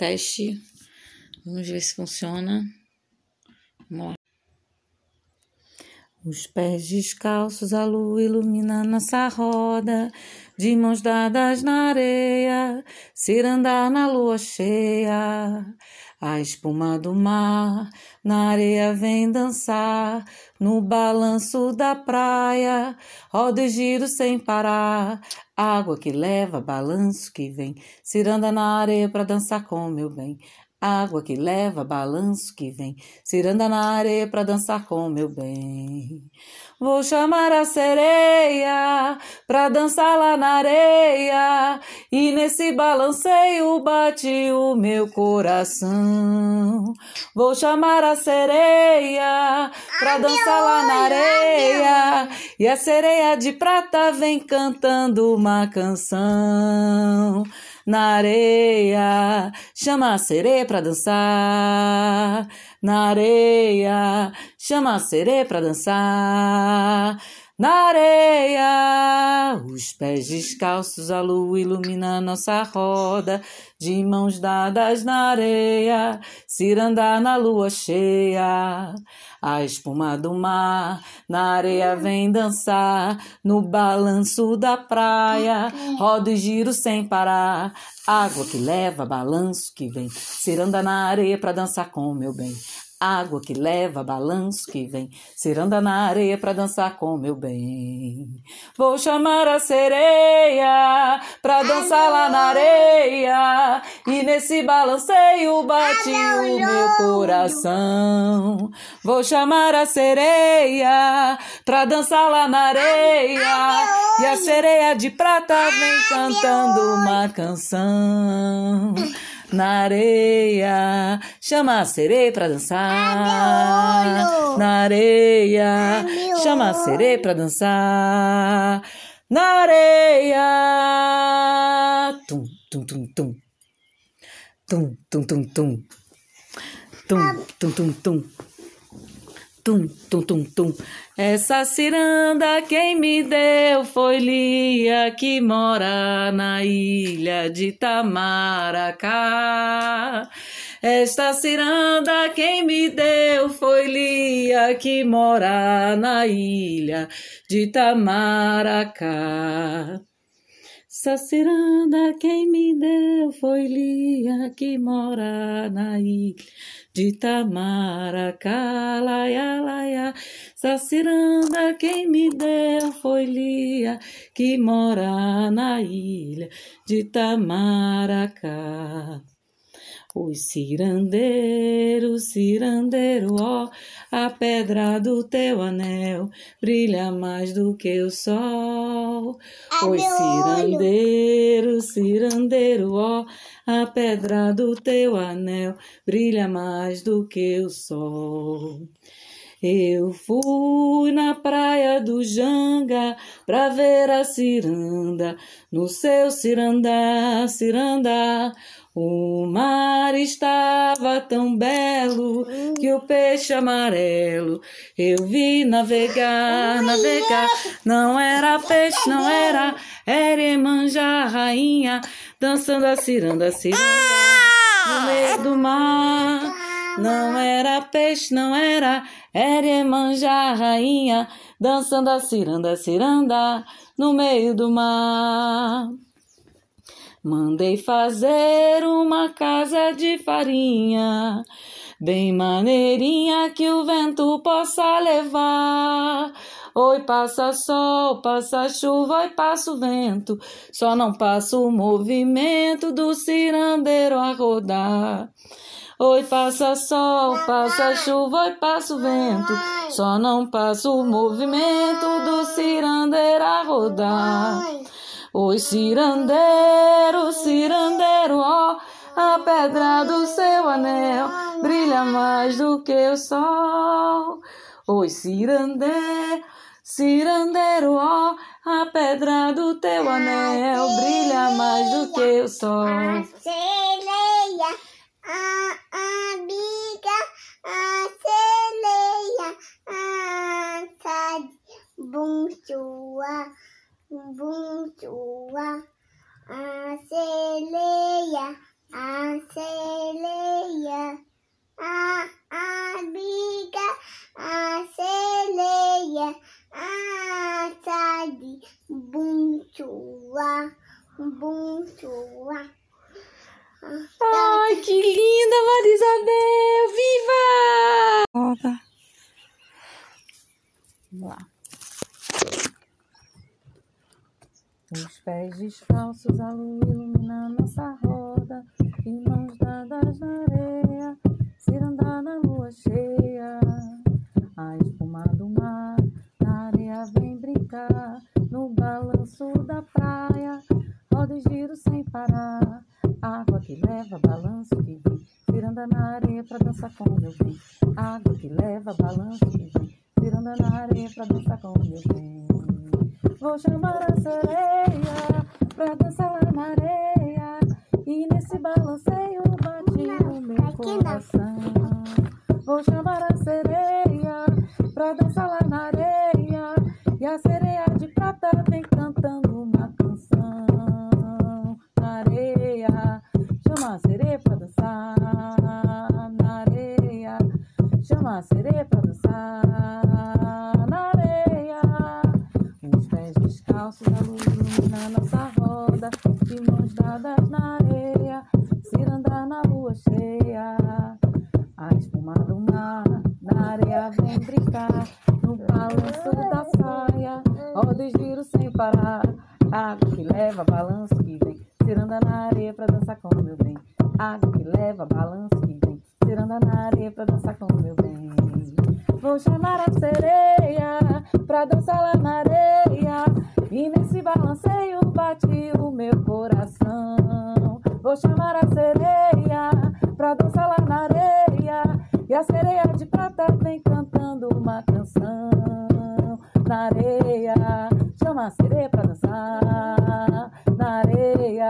teste. Vamos ver se funciona. Vamos lá. Os pés descalços, a lua ilumina nossa roda, de mãos dadas na areia, cirandar na lua cheia. A espuma do mar na areia vem dançar, no balanço da praia, roda e giro sem parar. Água que leva, balanço que vem, ciranda na areia pra dançar com meu bem. Água que leva, balanço que vem, ciranda na areia pra dançar com meu bem. Vou chamar a sereia pra dançar lá na areia, e nesse balanceio bate o meu coração. Vou chamar a sereia pra dançar lá na areia, e a sereia de prata vem cantando uma canção na areia. Chama a sereia pra dançar. Na areia. Chama a sereia pra dançar. Na areia, os pés descalços, a lua ilumina nossa roda, de mãos dadas na areia, cirandar na lua cheia. A espuma do mar na areia vem dançar, no balanço da praia, roda e giro sem parar. Água que leva, balanço que vem, ciranda na areia pra dançar com meu bem. Água que leva, balanço que vem, ciranda na areia pra dançar com meu bem. Vou chamar a sereia pra dançar lá na areia, e nesse balanceio bate o meu coração. Vou chamar a sereia pra dançar lá na areia, e a sereia de prata vem cantando uma canção na areia. Chama a sereia pra dançar. Na areia. Chama a sereia pra dançar. Na areia. Tum, tum, tum, tum. Tum, tum, tum, tum. Tum, tum, tum, tum. Tum, tum, tum, tum. Essa ciranda quem me deu foi Lia, que mora na ilha de Tamaracá. Esta ciranda quem me deu foi Lia, que mora na ilha de Tamaracá. Essa ciranda quem me deu foi Lia, que mora na ilha de Tamaracá, laia, laia. Essa ciranda quem me deu foi Lia, que mora na ilha de Tamaracá. Os cirandeiros, cirandeiro, ó, a pedra do teu anel brilha mais do que o sol. Os cirandeiro, cirandeiro, ó, a pedra do teu anel brilha mais do que o sol. Eu fui na praia do Janga pra ver a ciranda, no seu cirandá, cirandá. O mar estava tão belo que o peixe amarelo eu vi navegar, navegar. Não era peixe, não era, era Emanjá, rainha, dançando a ciranda, ciranda no meio do mar. Não era peixe, não era, era Emanjá, rainha, dançando a ciranda, ciranda no meio do mar. Mandei fazer uma casa de farinha, bem maneirinha que o vento possa levar. Oi, passa sol, passa chuva, oi, passa o vento, só não passa o movimento do cirandeiro a rodar. Oi, passa sol, passa chuva, oi, passa o vento, só não passa o movimento do cirandeiro a rodar. Oi, cirandeiro, cirandeiro, ó, a pedra do seu anel brilha mais do que o sol. Oi, cirandeiro, cirandeiro, ó, a pedra do teu anel brilha mais do que o sol. A sereia, a amiga, a sereia, a sade, bum, chua, bum, chua, a sereia, a sereia. Bonjour. Ai, que linda, Maria Isabel! Viva! Roda. Vamos lá. Os pés descalços, a lua ilumina nossa roda. E mãos dadas na areia, cirandar na lua cheia. A espuma do mar, na areia vem brincar. No balanço da praia, roda e giro sem parar. Água que leva, balanço que vem, virando na areia pra dançar com meu bem. Água que leva, balanço que vem, virando na areia pra dançar com meu bem. Vou chamar a sereia pra dançar lá na areia. E nesse balanceio bate o meu coração. Vou chamar a sereia pra dançar lá na areia. E a sereia descalços, a luz ilumina nossa roda. De mãos dadas na areia, cirandar na lua cheia. A espuma do mar, na areia vem brincar. No balanço da saia, roda e giro sem parar. Água que leva, balanço que vem. Ciranda na areia pra dançar com meu bem. Água que leva, balanço que vem. Ciranda na areia pra dançar com meu bem. Vou chamar a sereia pra dançar lá na areia. E nesse balanceio bate o meu coração. Vou chamar a sereia pra dançar lá na areia. E a sereia de prata vem cantando uma canção na areia. Chama a sereia pra dançar na areia.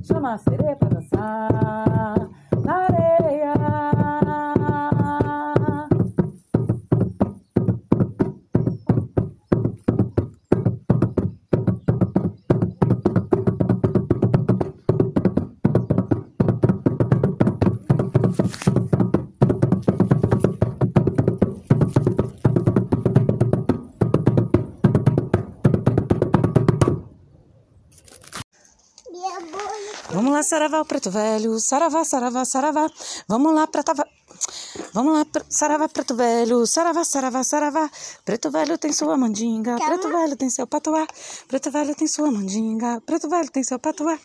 Chama a sereia pra dançar Saravá, o Preto Velho. Saravá, Saravá, Saravá. Vamos lá, Pretava. Vamos lá, Saravá, Preto Velho. Saravá, Saravá, Saravá. Preto Velho tem sua mandinga. Preto Velho tem seu patuá. Preto Velho tem sua mandinga. Preto Velho tem seu patuá.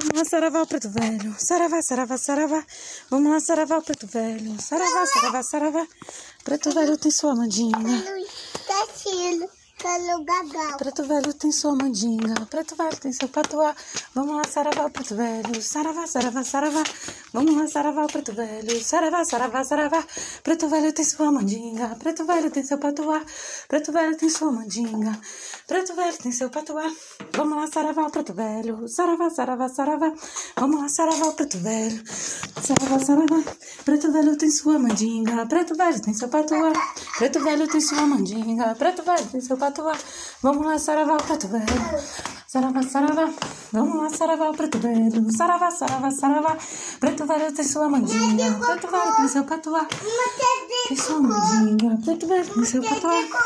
Vamos lá, Saravá, o Preto Velho. Saravá, Saravá, Saravá. Vamos lá, Saravá, o Preto Velho. Saravá, Saravá, Saravá. Preto Velho tem sua mandinga. Tá Preto velho tem sua mandinga, preto velho tem seu patuá. Vamos lá, saravá, preto velho. Saravá, saravá, saravá. Vamos lá, saravá, preto velho. Saravá, saravá, saravá. Preto velho tem sua mandinga, preto velho tem seu patuá. Preto velho tem sua mandinga, preto velho tem seu patuá. Vamos lá, saravá, preto velho. Saravá, saravá, saravá. Vamos lá, saravá, preto velho. Saravá, saravá. Preto velho tem sua mandinga, preto velho tem seu patuá. Preto velho tem sua mandinga, preto velho tem seu patuá. Vamos lá, saravá, o preto velho. Saravá, saravá. Vamos lá, saravá, o preto velho. Saravá, saravá, saravá. Preto velho tem sua mandinga, preto velho tem seu patuá. Uma TV Tem sua mandinga, preto velho tem seu patuá.